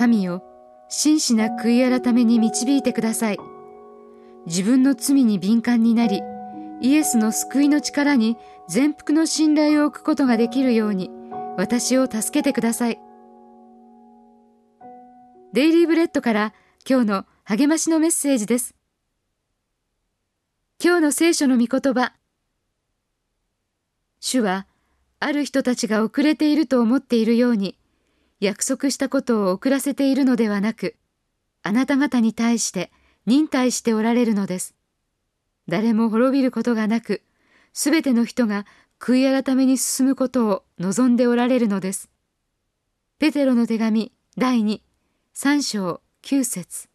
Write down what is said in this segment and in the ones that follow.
神よ真摯な悔い改めに導いてください。自分の罪に敏感になりイエスの救いの力に全幅の信頼を置くことができるように私を助けてください。デイリーブレッドから今日の励ましのメッセージです。今日の聖書の御言葉。主はある人たちが遅れていると思っているように約束したことを遅らせているのではなくあなた方に対して忍耐しておられるのです。誰も滅びることがなくすべての人が悔い改めに進むことを望んでおられるのです。ペテロの手紙第2 3章9節。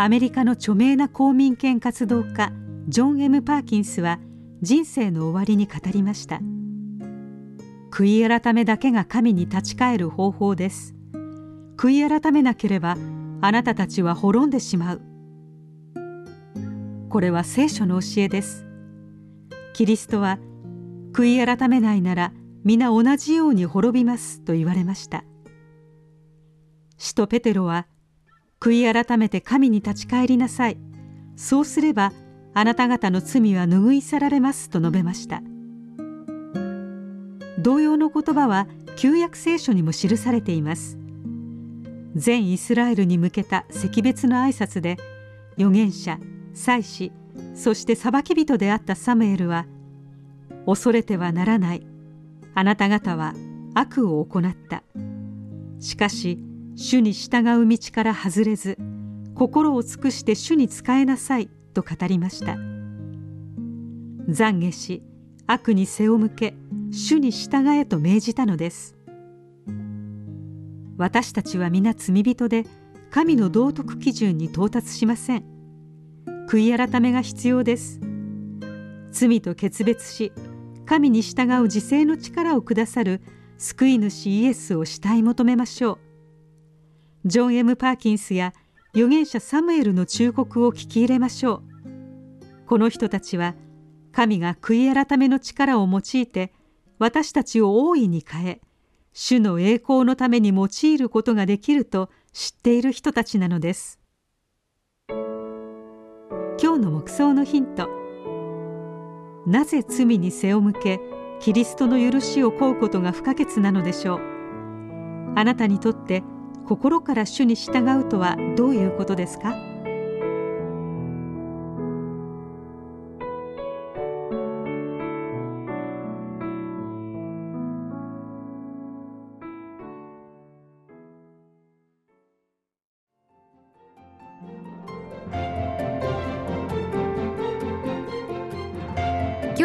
アメリカの著名な公民権活動家ジョン・ M・ パーキンスは人生の終わりに語りました。悔い改めだけが神に立ち返る方法です。悔い改めなければあなたたちは滅んでしまう。これは聖書の教えです。キリストは悔い改めないなら皆同じように滅びますと言われました。使徒ペテロは悔い改めて神に立ち返りなさい。そうすればあなた方の罪は拭い去られますと述べました。同様の言葉は旧約聖書にも記されています。全イスラエルに向けた惜別の挨拶で預言者祭司そして裁き人であったサムエルは恐れてはならない。あなた方は悪を行った。しかし主に従う道から外れず心を尽くして主に仕えなさいと語りました。懺悔し悪に背を向け主に従えと命じたのです。私たちは皆罪人で神の道徳基準に到達しません。悔い改めが必要です。罪と決別し神に従う自制の力をくださる救い主イエスを慕い求めましょう。ジョン・ M・ パーキンスや預言者サムエルの忠告を聞き入れましょう。この人たちは神が悔い改めの力を用いて私たちを大いに変え主の栄光のために用いることができると知っている人たちなのです。今日の目想のヒント。なぜ罪に背を向けキリストの許しを請うことが不可欠なのでしょう。あなたにとって心から主に従うとはどういうことですか？